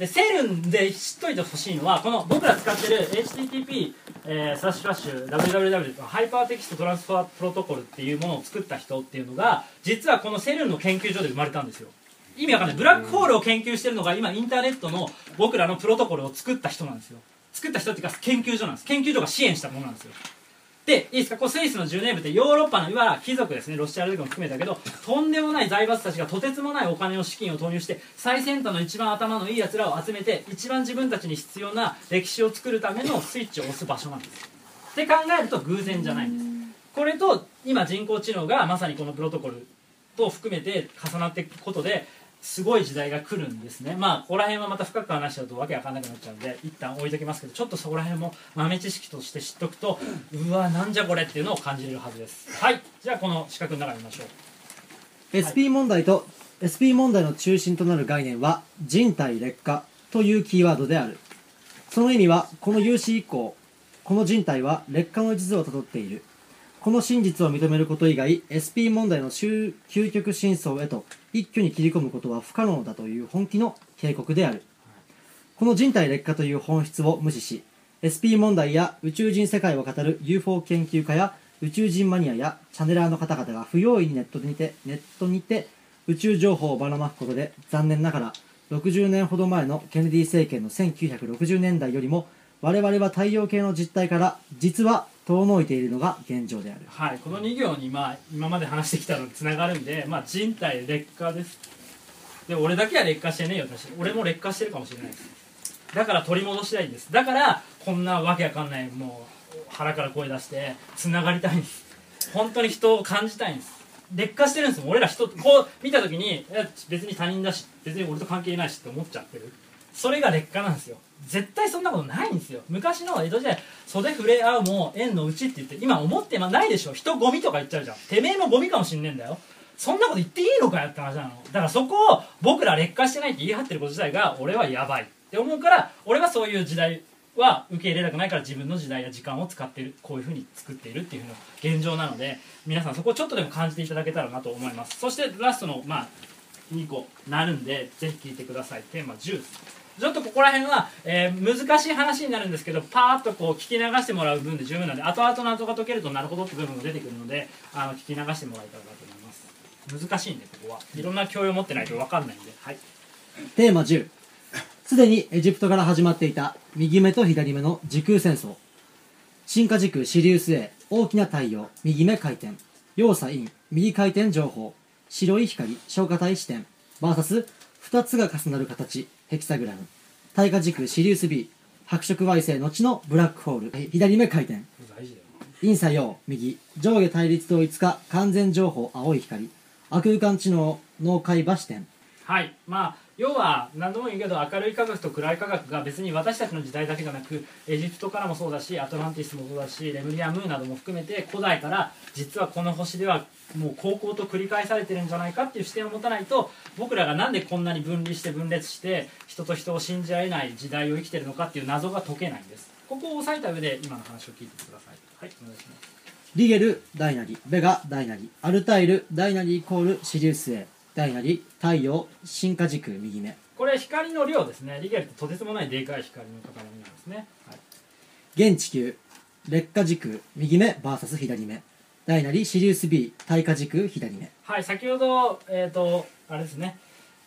でセルンで知っといてほしいのはこの僕ら使ってる HTTP えー、スラッシュスラッシュ www Hypertext Transfer Protocol っていうものを作った人っていうのが実はこのセルンの研究所で生まれたんですよ。意味わかんない。ブラックホールを研究してるのが今インターネットの僕らのプロトコルを作った人なんですよ。作った人っていうか研究所なんです。研究所が支援したものなんですよ。でいいですか？こうスイスのジュネーブってヨーロッパのいわゆる貴族ですね。ロシア王族も含めたけどとんでもない財閥たちがとてつもないお金を資金を投入して最先端の一番頭のいいやつらを集めて一番自分たちに必要な歴史を作るためのスイッチを押す場所なんです。って考えると偶然じゃないんです。これと今人工知能がまさにこのプロトコルと含めて重なっていくことですごい時代が来るんですね。まあここら辺はまた深く話しちゃうとわけわかんなくなっちゃうんで一旦置いときますけどちょっとそこら辺も豆知識として知っとくとうわなんじゃこれっていうのを感じれるはずです。はい。じゃあこの四角の中に見ましょう。SP 問題と SP 問題の中心となる概念は人体劣化というキーワードである。その意味はこの有史以降この人体は劣化の一途をたどっているこの真実を認めること以外 SP 問題の究極真相へと一挙に切り込むことは不可能だという本気の警告である。この人体劣化という本質を無視し SP 問題や宇宙人世界を語る UFO 研究家や宇宙人マニアやチャネラーの方々が不用意にネットにてネットにて宇宙情報をばらまくことで残念ながら60年ほど前のケネディ政権の1960年代よりも我々は太陽系の実態から実は遠のいているのが現状である。はいこの2行にまあ今まで話してきたのにつながるんで、まあ、人体劣化です。で俺だけは劣化してねえよ私。俺も劣化してるかもしれないです。だから取り戻したいんです。だからこんなわけわかんないもう腹から声出してつながりたいんです。本当に人を感じたいんです。劣化してるんですもん。俺ら人こう見た時に別に他人だし別に俺と関係ないしって思っちゃってる。それが劣化なんですよ。絶対そんなことないんですよ。昔の江戸時代袖触れ合うも縁のうちって言って今思ってないでしょ。人ゴミとか言っちゃうじゃん。てめえもゴミかもしんねえんだよ。そんなこと言っていいのかよって話なの。だからそこを僕ら劣化してないって言い張ってること自体が俺はやばいって思うから俺はそういう時代は受け入れたくないから自分の時代や時間を使ってる。こういうふうに作っているっていうふうな現状なので皆さんそこをちょっとでも感じていただけたらなと思います。そしてラストのまあ2個なるんでぜひ聞いてください。テーマ10ちょっとここら辺は、えー、難しい話になるんですけどパーッとこう聞き流してもらう分で十分なんで後々の後が解けるとなるほどって部分が出てくるのであの聞き流してもらえたらなと思います。難しいんでここは。いろんな教養を持ってないと分かんないんで。はい。テーマ10すでにエジプトから始まっていた右目と左目の時空戦争。進化時空シリウス A 大きな太陽右目回転。要塞イン右回転情報。白い光消化体視点。VS2 つが重なる形ヘキサグラム。耐火軸シリウス B 白色矮星後のブラックホール。左目回転。陰作用右。上下対立統一化完全情報青い光。亜空間知能脳海馬視点。はい。まあ要は何度も言うけど明るい科学と暗い科学が別に私たちの時代だけじゃなくエジプトからもそうだしアトランティスもそうだしレムリア・ムーなども含めて古代から実はこの星ではもう高校と繰り返されてるんじゃないかっていう視点を持たないと僕らがなんでこんなに分離して分裂して人と人を信じ合えない時代を生きてるのかっていう謎が解けないんです。ここを押さえた上で今の話を聞いてください。はいお願いします。リゲル大なりベガ大なりアルタイル大なりイコールシリウス A 大なり太陽進化軸右目。これ光の量ですね。リゲルってとてつもないでかい光の塊なんですね、はい、現地球劣化軸右目 VS 左目大なりシリウス B 耐火軸左目。はい先ほどえっ、ー、とあれですね。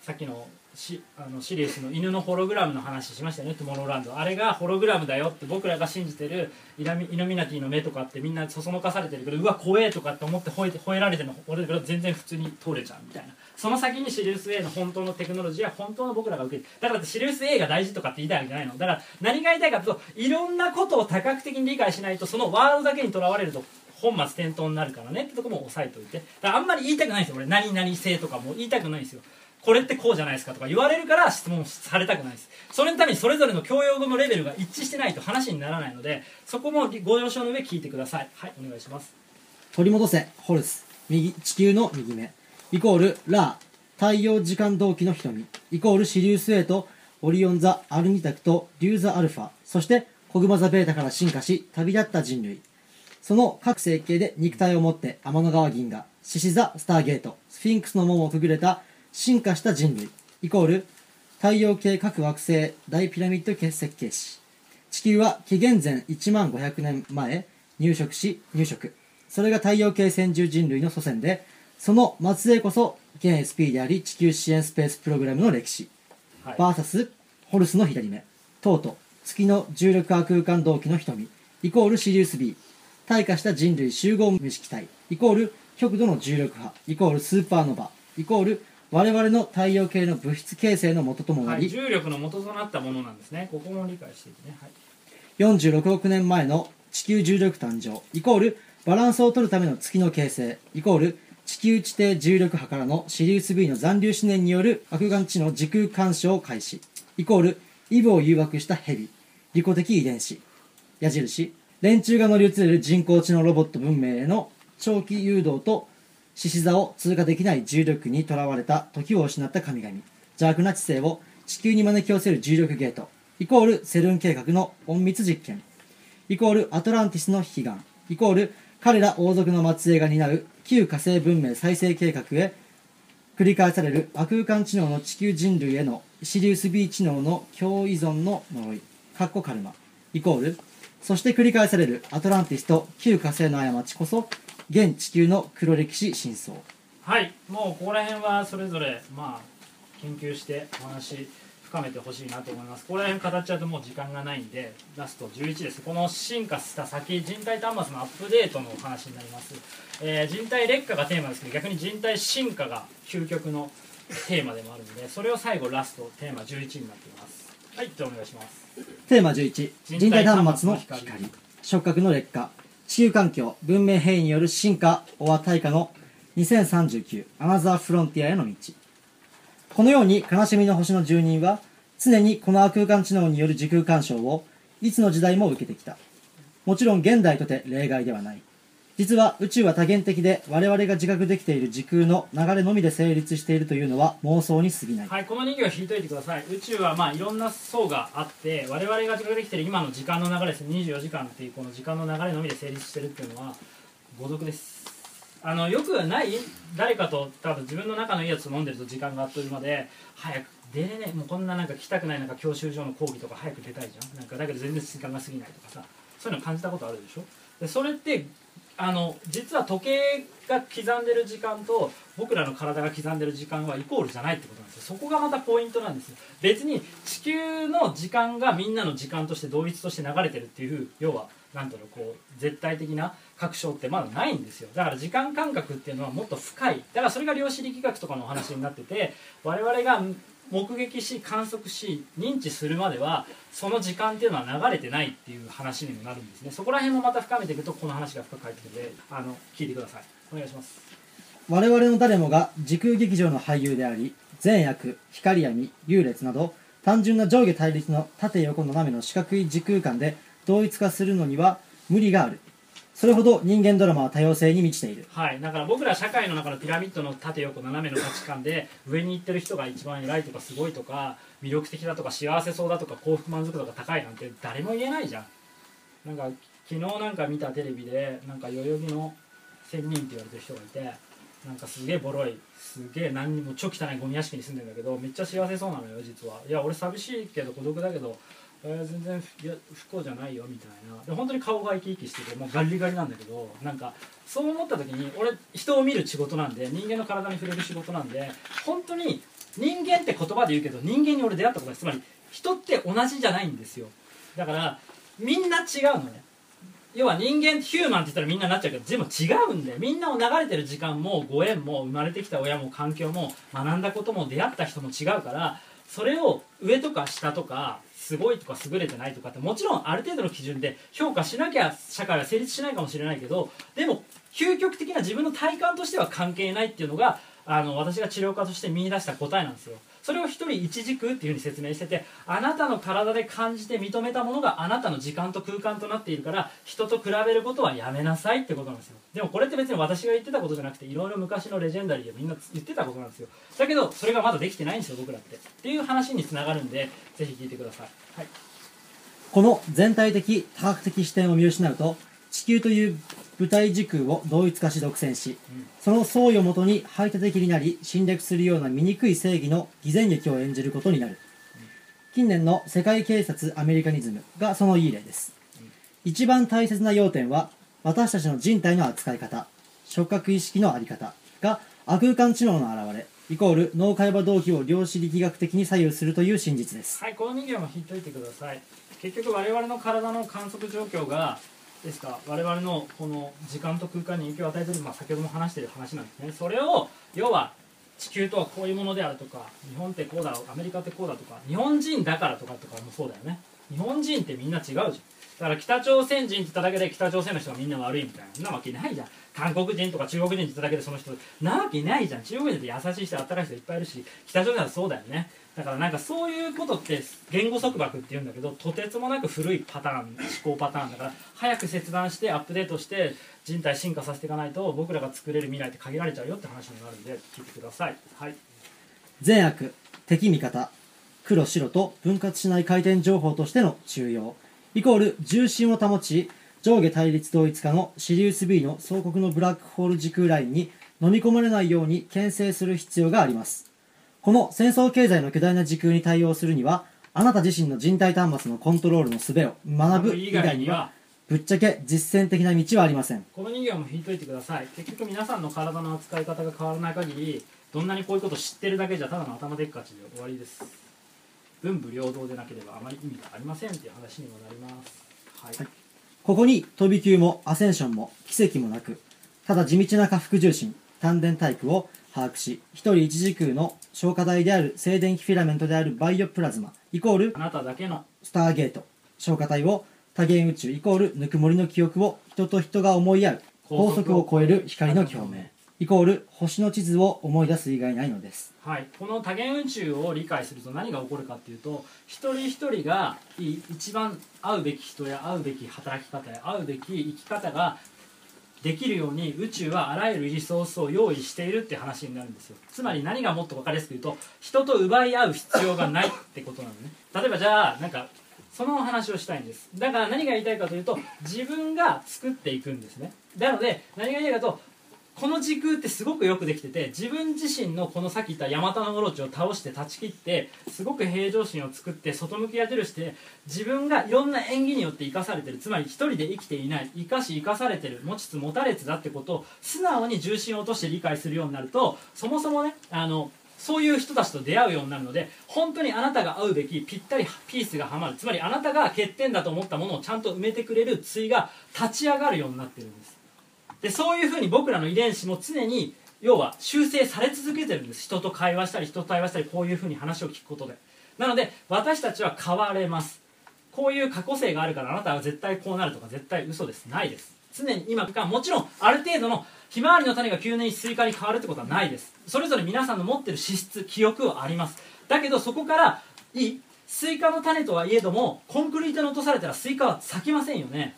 さっきのしあのシリウスの犬のホログラムの話しましたよね。トゥモローランド。あれがホログラムだよって僕らが信じてるイラミイノミナティの目とかってみんなそそのかされてるけどうわ怖えとかって思って吠えて吠えられてるの俺ら全然普通に通れちゃうみたいな。その先にシリウス A の本当のテクノロジーは本当の僕らが受けてだからシリウス A が大事とかって言いたいわけじゃないの。だから何が言いたいかというといろんなことを多角的に理解しないとそのワードだけにとらわれると本末転倒になるからねってとこも押さえておいて。だからあんまり言いたくないんですよ。俺何々性とかも言いたくないんですよ。これってこうじゃないですかとか言われるから質問されたくないです。それのためにそれぞれの教養語のレベルが一致してないと話にならないのでそこもご了承の上聞いてください。はいお願いします。取り戻せホルス。右地球の右目。イコールラー太陽時間同期の瞳。イコールシリウス A とオリオン座アルニタクとリューザアルファ。そしてコグマザベータから進化し旅立った人類。その各星系で肉体を持って天の川銀河獅子座スターゲートスフィンクスの門をくぐれた進化した人類イコール太陽系各惑星大ピラミッド結設計士地球は紀元前1万500年前入植し入植。それが太陽系先住人類の祖先でその末裔こそ現 SP であり地球支援スペースプログラムの歴史。はい。バーサスホルスの左目。トート月の重力波空間同期の瞳。イコールシリウス B 退化した人類集合無意識体イコール極度の重力波イコールスーパーノバイコール我々の太陽系の物質形成の元ともなはい、り、重力の元となったものなんですね。ここも理解していくね、はい、46億年前の地球重力誕生イコールバランスを取るための月の形成イコール地球地底重力波からのシリウス B の残留思念による悪眼地の時空干渉開始イコールイブを誘惑したヘビ利己的遺伝子矢印連中が乗り移る人工知能ロボット文明への長期誘導と獅子座を通過できない重力にとらわれた時を失った神々。邪悪な知性を地球に招き寄せる重力ゲート。イコールセルン計画の隠密実験。イコールアトランティスの悲願。イコール彼ら王族の末裔が担う旧火星文明再生計画へ。繰り返される亜空間知能の地球人類へのシリウス B 知能の共依存の呪い。かっこカルマ。イコールそして繰り返されるアトランティスと旧火星の過ちこそ現地球の黒歴史真相。はい、もうここら辺はそれぞれまあ研究してお話深めてほしいなと思います。ここら辺語っちゃうともう時間がないんでラスト11です。この進化した先人体端末のアップデートのお話になります、えー人体劣化がテーマですけど逆に人体進化が究極のテーマでもあるのでそれを最後ラストテーマ11になっています。はいじゃあお願いします。テーマ11人体端末の人体端末の光。触覚の劣化。地球環境文明変異による進化。オア退化の2039アナザーフロンティアへの道。このように悲しみの星の住人は常にこの空間知能による時空干渉をいつの時代も受けてきた。もちろん現代とて例外ではない実は宇宙は多元的で我々が自覚できている時空の流れのみで成立しているというのは妄想に過ぎない。はい、この2行引いといてください。宇宙はまあいろんな層があって我々が自覚できている今の時間の流れです24時間っていうこの時間の流れのみで成立してるっていうのは誤読です。あのよくない誰かと多分自分の仲のいいやつ飲んでると時間があっという間で早く出れねえもうこんななんか来たくないなんか教習所の講義とか早く出たい。じゃんなんかだけど全然時間が過ぎないとかさ。そういうの感じたことあるでしょ？でそれってあの実は時計が刻んでる時間と僕らの体が刻んでる時間はイコールじゃないってことなんですよ。そこがまたポイントなんです別に地球の時間がみんなの時間として同一として流れてるっていう要はなんだろうこう絶対的な確証ってまだないんですよ。だから時間感覚っていうのはもっと深い。だからそれが量子力学とかのお話になってて我々が目撃し観測し認知するまではその時間っていうのは流れてないっていう話にもなるんですね。そこら辺もまた深めていくとこの話が深く入ってくるのであの聞いてください。お願いします。我々の誰もが時空劇場の俳優であり善悪光闇優劣など単純な上下対立の縦横斜めの四角い時空間で同一化するのには無理がある。それほど人間ドラマは多様性に満ちている。はい。だから僕ら社会の中のピラミッドの縦横斜めの価値観で上に行ってる人が一番偉いとかすごいとか魅力的だとか幸せそうだとか幸福満足度が高いなんて誰も言えないじゃん。なんか昨日なんか見たテレビでなんか代々木の仙人って言われてる人がいてなんかすげえボロいすげえ何にも超汚いゴミ屋敷に住んでんだけどめっちゃ幸せそうなのよ実は。いや俺寂しいけど孤独だけど、えー全然いや不幸じゃないよみたいな。で本当に顔が生き生きしててもうガリガリなんだけどなんかそう思った時に俺人を見る仕事なんで人間の体に触れる仕事なんで本当に人間って言葉で言うけど人間に俺出会ったことない。つまり人って同じじゃないんですよ。だからみんな違うのね。要は人間ヒューマンって言ったらみんななっちゃうけど全部違うんでみんなを流れてる時間もご縁も生まれてきた親も環境も学んだことも出会った人も違うからそれを上とか下とかすごいとか優れてないとかってもちろんある程度の基準で評価しなきゃ社会は成立しないかもしれないけどでも究極的な自分の体感としては関係ないっていうのがあの私が治療家として見いだした答えなんですよ。それを一人一軸っていうふうに説明しててあなたの体で感じて認めたものがあなたの時間と空間となっているから人と比べることはやめなさいってことなんですよ。でもこれって別に私が言ってたことじゃなくていろいろ昔のレジェンダリーでみんな言ってたことなんですよ。だけどそれがまだできてないんですよ僕らって。っていう話につながるんでぜひ聞いてください。はい。この全体的多角的視点を見失うと地球という舞台時空を同一化し独占しうん。その相違をもとに排他的になり侵略するような醜い正義の偽善劇を演じることになる。近年の世界警察アメリカニズムがそのいい例です。一番大切な要点は私たちの人体の扱い方触覚意識のあり方が亜空間知能の表れイコール脳会話動機を量子力学的に左右するという真実です。はいこの人形も引いといてください。結局我々の体の観測状況がですか？我々のこの時間と空間に影響を与えている、まあ、先ほども話している話なんですね。それを要は地球とはこういうものであるとか日本ってこうだアメリカってこうだとか日本人だからとかとかもそうだよね。日本人ってみんな違うじゃん。だから北朝鮮人って言っただけで北朝鮮の人がみんな悪いみたいななわけないじゃん。韓国人とか中国人って言っただけでその人なわけないじゃん。中国人って優しい人あったかい人いっぱいいるし北朝鮮はそうだよね。だからなんかそういうことって言語束縛って言うんだけどとてつもなく古いパターン思考パターンだから早く切断してアップデートして人体進化させていかないと僕らが作れる未来って限られちゃうよって話になるんで聞いてください。はい。善悪敵味方黒白と分割しない回転情報としての中庸。イコール重心を保ち上下対立同一化のシリウス B の相国のブラックホール時空ラインに飲み込まれないように牽制する必要があります。この戦争経済の巨大な時空に対応するにはあなた自身の人体端末のコントロールの術を学ぶ以外にはぶっちゃけ実践的な道はありません。この人形も引いといてください。結局皆さんの体の扱い方が変わらない限りどんなにこういうことを知ってるだけじゃただの頭でっかちで終わりです。文武両道でなければあまり意味がありませんっていう話にもなります。はい、はい。ここに飛び級もアセンションも奇跡もなくただ地道な下腹重心丹田体育を把握し一人一時空の消化体である静電気フィラメントであるバイオプラズマイコールあなただけのスターゲート。消化体を多元宇宙イコールぬくもりの記憶を人と人が思い合う。高速を超える光の共鳴。イコール星の地図を思い出す以外ないのです。はい、この多元宇宙を理解すると何が起こるかっていうと一人一人がい一番会うべき人や会うべき働き方や会うべき生き方ができるように宇宙はあらゆるリソースを用意しているって話になるんですよ。つまり何がもっと分かりやすく言うと人と奪い合う必要がないってことなのね。例えばじゃあなんかその話をしたいんです。だから何が言いたいかというと自分が作っていくんですね。なので何が言いたいかとこの時空ってすごくよくできてて自分自身のこのさっき言ったヤマタノオロチを倒して断ち切ってすごく平常心を作って外向き矢印して自分がいろんな演技によって生かされてる。つまり一人で生きていない。生かし生かされてる。持ちつ持たれつだってことを素直に重心を落として理解するようになるとそもそもねあのそういう人たちと出会うようになるので本当にあなたが会うべきぴったりピースがはまる。つまりあなたが欠点だと思ったものをちゃんと埋めてくれる対が立ち上がるようになってるんです。でそういうふうに僕らの遺伝子も常に要は修正され続けてるんです。人と会話したり人と対話したりこういうふうに話を聞くことで。なので私たちは変われます。こういう過去性があるからあなたは絶対こうなるとか絶対嘘です。ないです。常に今かもちろんある程度のひまわりの種が急にスイカに変わるってことはないです。それぞれ皆さんの持ってる資質記憶はあります。だけどそこからいいスイカの種とはいえどもコンクリートに落とされたらスイカは咲きませんよね。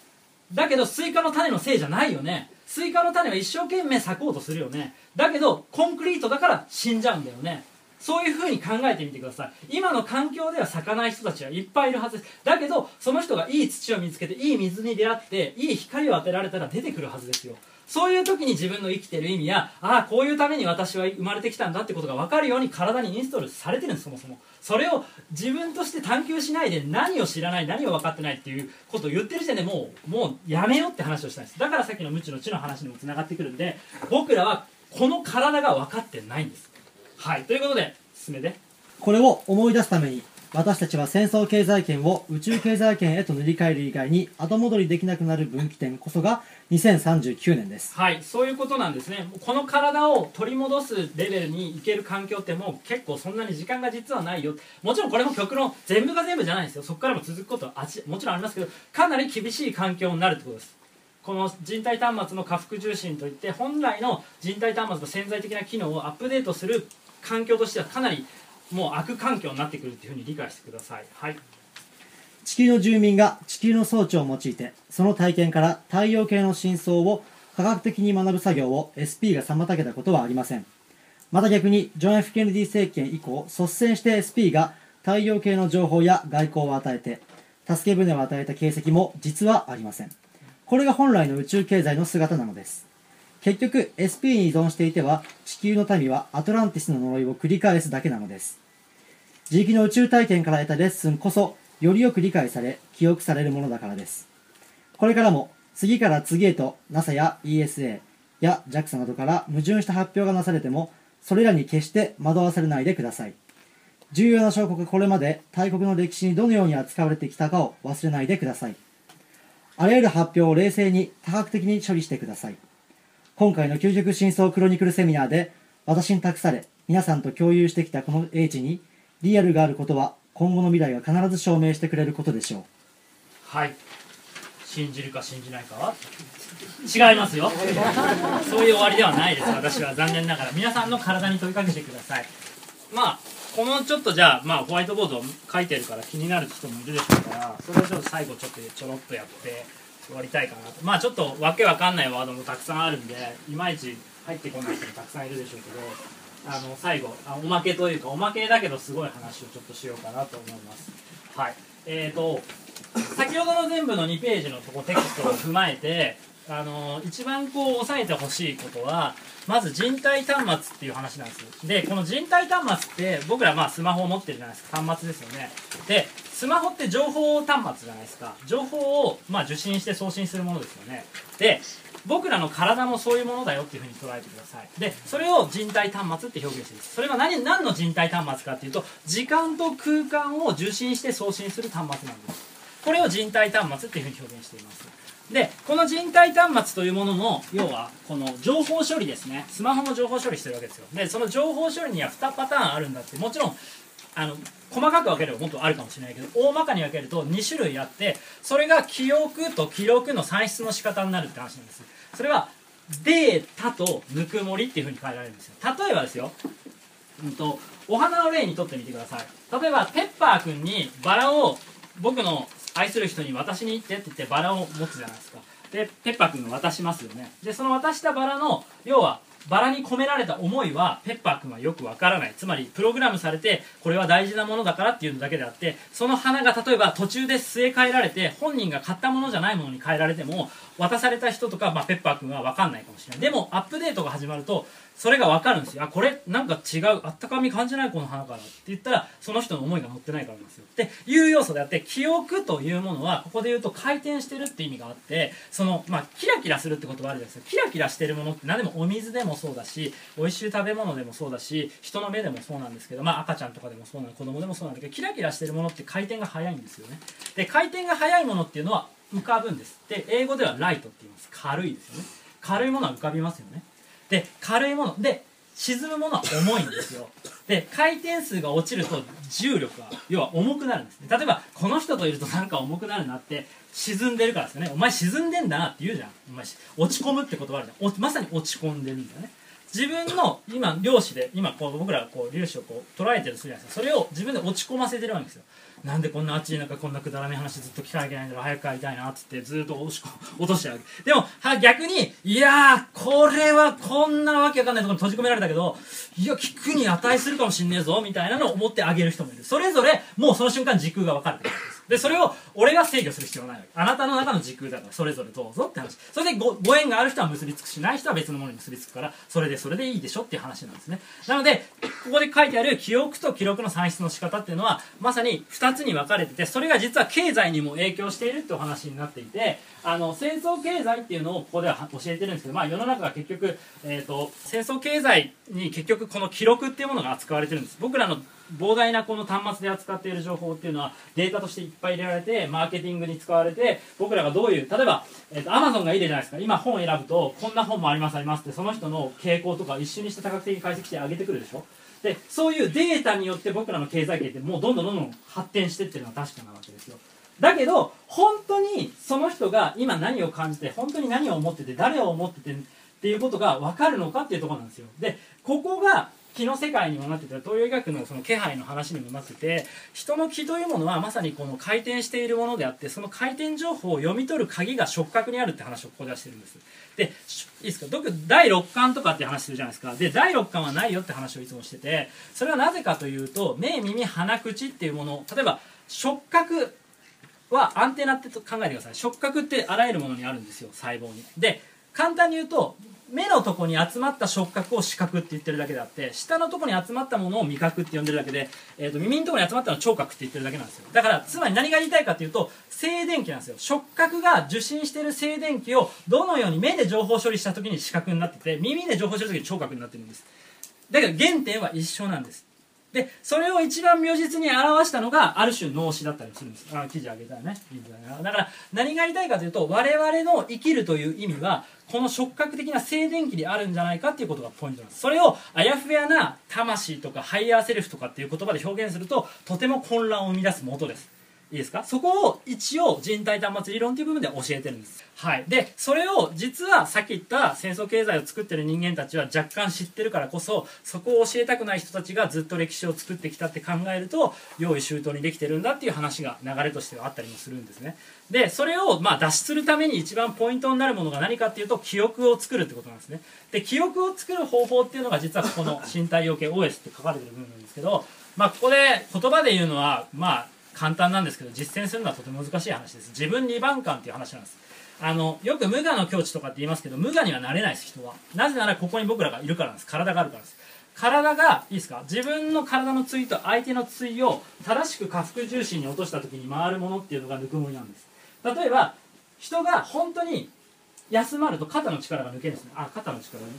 だけどスイカの種のせいじゃないよね。スイカの種は一生懸命咲こうとするよね。だけどコンクリートだから死んじゃうんだよね。そういうふうに考えてみてください。今の環境では咲かない人たちはいっぱいいるはずです。だけどその人がいい土を見つけていい水に出会っていい光を当てられたら出てくるはずですよ。そういう時に自分の生きてる意味やああこういうために私は生まれてきたんだってことが分かるように体にインストールされてるんですそもそも。それを自分として探求しないで何を知らない何を分かってないっていうことを言ってる時点でもうもうやめようって話をしたんです。だからさっきの無知の知の話にもつながってくるんで僕らはこの体が分かってないんです。はい。ということで進めて。これを思い出すために。私たちは戦争経済圏を宇宙経済圏へと塗り替える以外に後戻りできなくなる分岐点こそが2039年です。はいそういうことなんですね。この体を取り戻すレベルにいける環境ってもう結構そんなに時間が実はないよ。もちろんこれも極論全部が全部じゃないんですよ。そこからも続くことはあちもちろんありますけどかなり厳しい環境になるってことです。この人体端末の下腹重心といって本来の人体端末の潜在的な機能をアップデートする環境としてはかなりもう悪環境になってくるっていうふうに理解してください。はい。地球の住民が地球の装置を用いてその体験から太陽系の真相を科学的に学ぶ作業を SP が妨げたことはありません。また逆にジョン・ F・ ケネディ政権以降率先して SP が太陽系の情報や外交を与えて助け舟を与えた形跡も実はありません。これが本来の宇宙経済の姿なのです。結局 SP に依存していては地球の民はアトランティスの呪いを繰り返すだけなのです。自力の宇宙体験から得たレッスンこそよりよく理解され記憶されるものだからです。これからも次から次へと NASA や ESA や JAXA などから矛盾した発表がなされてもそれらに決して惑わされないでください。重要な証拠がこれまで大国の歴史にどのように扱われてきたかを忘れないでください。あらゆる発表を冷静に多角的に処理してください。今回の究極真相クロニクルセミナーで私に託され皆さんと共有してきたこの英知にリアルがあることは今後の未来が必ず証明してくれることでしょう。はい。信じるか信じないかは？違いますよ。そういう終わりではないです私は残念ながら。皆さんの体に問いかけてください。まあこのちょっとじゃあ、まあ、ホワイトボード書いてるから気になる人もいるでしょうからそれをちょっと最後ちょっとちょろっとやって終わりたいかなと。まあちょっとわけわかんないワードもたくさんあるんでいまいち入ってこない人もたくさんいるでしょうけどあの最後あおまけというかおまけだけどすごい話をちょっとしようかなと思います。はい。えーと先ほどの全部の2ページのとこテキストを踏まえてあの一番こう押さえてほしいことはまず人体端末っていう話なんです。でこの人体端末って僕らまあスマホを持ってるじゃないですか。端末ですよね。でスマホって情報端末じゃないですか。情報をまあ受信して送信するものですよね。で僕らの体もそういうものだよっていうふうに捉えてください。でそれを人体端末って表現してるす。それは何何の人体端末かっていうと時間と空間を受信して送信する端末なんです。これを人体端末っていうふうに表現しています。でこの人体端末というものの要はこの情報処理ですね。スマホの情報処理してるわけですよ。でその情報処理には2パターンあるんだって。もちろんあの細かく分ければもっとあるかもしれないけど大まかに分けると2種類あってそれが記憶と記録の算出の仕方になるって話なんです。それはデータとぬくもりっていうふうに変えられるんですよ。例えばですよ、うんと、お花の例にとってみてください。例えばペッパーくんにバラを僕の愛する人に渡しに行ってって言ってバラを持つじゃないですか。でペッパーくんが渡しますよね。でその渡したバラの要はバラに込められた思いはペッパーくんはよくわからない。つまりプログラムされてこれは大事なものだからっていうのだけであってその花が例えば途中で据え替えられて本人が買ったものじゃないものに変えられても渡された人とか、まあ、ペッパーくんは分かんないかもしれない。でもアップデートが始まるとそれが分かるんですよ。あこれなんか違うあったかみ感じないこの花からって言ったらその人の思いが乗ってないからなんですよ。っていう要素であって記憶というものはここで言うと回転してるって意味があってそのまあキラキラするってことはあるじゃないですか。キラキラしてるものって何でもお水でもそうだし美味しい食べ物でもそうだし人の目でもそうなんですけどまあ赤ちゃんとかでもそうなの子供でもそうなんだけどキラキラしてるものって回転が速いんですよね。で回転が速いものっていうのは浮かぶんです。で英語ではライトって言います。軽いですよね。軽いものは浮かびますよね。で軽いもの。で沈むものは重いんですよ。で回転数が落ちると重力は要は重くなるんですね。例えばこの人といるとなんか重くなるなって沈んでるからですよね。お前沈んでんだなって言うじゃん。お前落ち込むって言葉あるじゃん。まさに落ち込んでるんだよね。自分の今量子で今こう僕らがこう粒子をこう捉えてるするじゃないですかそれを自分で落ち込ませてるわけですよ。なんでこんな暑い中こんなくだらない話ずっと聞かなきゃいけないんだろう。早く帰りたいなっつってずっと 落としちゃうわけでもは逆にいやーこれはこんなわけわかんないところに閉じ込められたけどいや聞くに値するかもしんねえぞみたいなのを思ってあげる人もいる。それぞれもうその瞬間時空が分かるってことです。でそれを俺が制御する必要はないわけ。あなたの中の時空だからそれぞれどうぞって話。それでごご縁がある人は結びつくしない人は別のものに結びつくからそれでそれでいいでしょっていう話なんですね。なのでここで書いてある記憶と記録の算出の仕方っていうのはまさに2つに分かれててそれが実は経済にも影響しているってお話になっていてあの戦争経済っていうのをここでは教えてるんですけど、まあ、世の中が結局、えーと、戦争経済に結局この記録っていうものが扱われてるんです。僕らの膨大なこの端末で扱っている情報っていうのはデータとしていっぱい入れられてマーケティングに使われて僕らがどういう例えば、えーと、Amazon がいいじゃないですか？今本を選ぶとこんな本もありますありますってその人の傾向とか一緒にして多角的に解析して上げてくるでしょ？でそういうデータによって僕らの経済圏ってもうどんどんどんどん発展してってるのは確かなわけですよ。だけど本当にその人が今何を感じて本当に何を思ってて誰を思っててっていうことが分かるのかっていうところなんですよ。でここが気の世界にもなってて東洋医学のその気配の話にもなってて人の気というものはまさにこの回転しているものであってその回転情報を読み取る鍵が触覚にあるって話をここではしてるんです。でいいですか？僕第6巻とかって話するじゃないですか。で第6巻はないよって話をいつもしててそれはなぜかというと目耳鼻口っていうもの例えば触覚はアンテナって考えてください。触覚ってあらゆるものにあるんですよ細胞に。で簡単に言うと目のとこに集まった触覚を視覚って言ってるだけであって下のとこに集まったものを味覚って呼んでるだけで、えー、と耳のとこに集まったのを聴覚って言ってるだけなんですよ。だからつまり何が言いたいかっていうと静電気なんですよ。触覚が受信してる静電気をどのように目で情報処理した時に視覚になってて耳で情報処理した時に聴覚になってるんです。だけど原点は一緒なんです。でそれを一番如実に表したのがある種脳死だったりするんです。あ記事あげたらね。だから何が言いたいかというと我々の生きるという意味はこの触覚的な静電気であるんじゃないかっていうことがポイントなんです。それをあやふやな魂とか higher self とかっていう言葉で表現するととても混乱を生み出す元です。いいですか？そこを一応人体端末理論という部分で教えてるんです。はい。でそれを実はさっき言った戦争経済を作ってる人間たちは若干知ってるからこそそこを教えたくない人たちがずっと歴史を作ってきたって考えると用意周到にできてるんだっていう話が流れとしてはあったりもするんですね。でそれをまあ脱出するために一番ポイントになるものが何かっていうと記憶を作るってことなんですね。で記憶を作る方法っていうのが実はこの身体要件 OS って書かれてる部分なんですけどまあここで言葉で言うのはまあ簡単なんですけど実践するのはとても難しい話です。自分2番感っていう話なんです。あのよく無我の境地とかって言いますけど無我にはなれないです人は。なぜならここに僕らがいるからです。体があるからです。体がいいですか？自分の体の対と相手の対を正しく下腹重心に落とした時に回るものっていうのがぬくもりなんです。例えば人が本当に休まると肩の力が抜けるんですね。あ肩の力ね。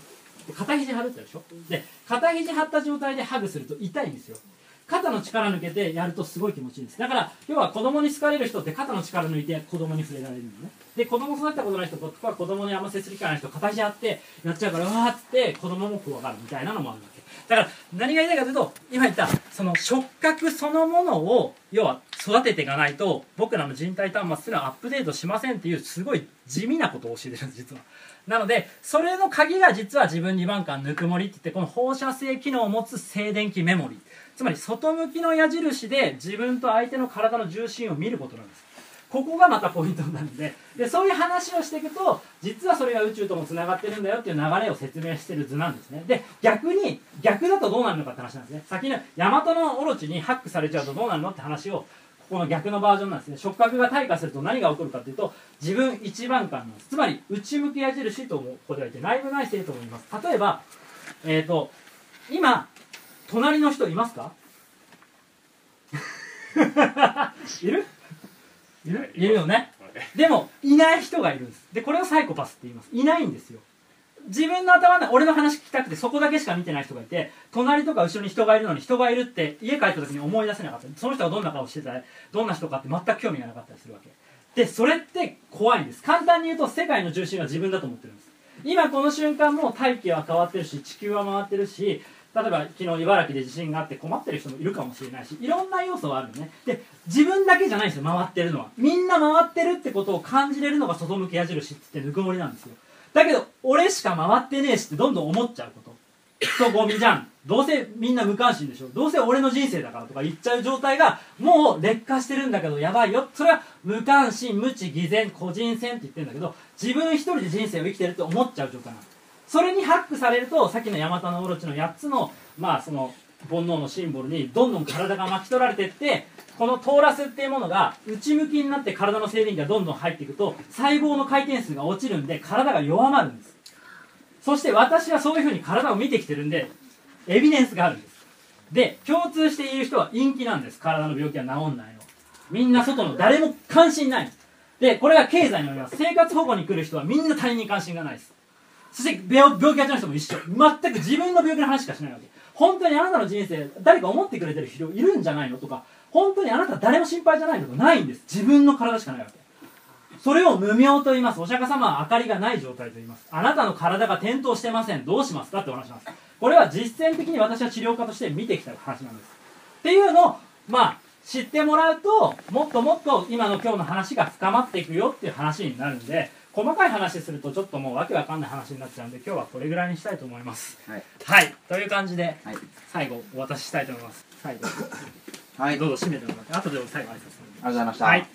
肩肘張るってでしょ？で肩肘張った状態でハグすると痛いんですよ。肩の力抜けてやるとすごい気持ちいいんです。だから要は子供に好かれる人って肩の力抜いて子供に触れられるのね。で子供育ったことない人とか子供にあんま接する機会ない人形やってやっちゃうからうわーって子供も怖がるみたいなのもあるわけ。だから何が言いたいかというと今言ったその触覚そのものを要は育てていかないと僕らの人体端末っていうのはアップデートしませんっていうすごい地味なことを教えてるんです実は。なのでそれの鍵が実は自分2番間ぬくもりって言ってこの放射性機能を持つ静電気メモリつまり外向きの矢印で自分と相手の体の重心を見ることなんです。ここがまたポイントなんで。でそういう話をしていくと実はそれが宇宙ともつながってるんだよっていう流れを説明してる図なんですね。で逆に逆だとどうなるのかって話なんですね。先の大和のオロチにハックされちゃうとどうなるのって話をここの逆のバージョンなんですね。触覚が退化すると何が起こるかっていうと自分一番感なんです。つまり内向き矢印ともここでは言って内部内省とも言います。例えばえっ、ー、と今隣の人いますか？いる？いる？いるよね。でもいない人がいるんです。でこれをサイコパスって言います。いないんですよ。自分の頭で俺の話聞きたくてそこだけしか見てない人がいて隣とか後ろに人がいるのに人がいるって家帰った時に思い出せなかった。その人がどんな顔してた？りどんな人かって全く興味がなかったりするわけ。でそれって怖いんです。簡単に言うと世界の重心は自分だと思ってるんです。今この瞬間も大気は変わってるし地球は回ってるし例えば昨日茨城で地震があって困ってる人もいるかもしれないしいろんな要素はあるね。で自分だけじゃないんですよ回ってるのは。みんな回ってるってことを感じれるのが外向き矢印ってぬくもりなんですよ。だけど俺しか回ってねえしってどんどん思っちゃうこと。人ゴミじゃん。どうせみんな無関心でしょ。どうせ俺の人生だからとか言っちゃう状態がもう劣化してるんだけどやばいよ。それは無関心無知偽善個人戦って言ってるんだけど自分一人で人生を生きてるって思っちゃう状態なの。それにハックされるとさっきのヤマタノオロチの8つのまあその煩悩のシンボルにどんどん体が巻き取られていってこのトーラスっていうものが内向きになって体の静電気がどんどん入っていくと細胞の回転数が落ちるんで体が弱まるんです。そして私はそういうふうに体を見てきてるんでエビデンスがあるんです。で共通している人は陰気なんです。体の病気は治んないの。みんな外の誰も関心ない。でこれが経済におります生活保護に来る人はみんな他人に関心がないです。そして病病気がちの人も一緒。全く自分の病気の話しかしないわけ。本当にあなたの人生誰か思ってくれてる人いるんじゃないのとか本当にあなた誰も心配じゃないのとかないんです。自分の体しかないわけ。それを無明と言います。お釈迦様は明かりがない状態と言います。あなたの体が転倒してません。どうしますかってお話なんです。これは実践的に私は治療家として見てきた話なんです。っていうのをまあ知ってもらうともっともっと今の今日の話が深まっていくよっていう話になるんで細かい話するとちょっともうわけわかんない話になっちゃうんで今日はこれぐらいにしたいと思います。はい、はい、という感じではい、最後お渡ししたいと思います。最後。はい、どうぞ締めてもらって。後で最後挨拶ありがとうございました。はい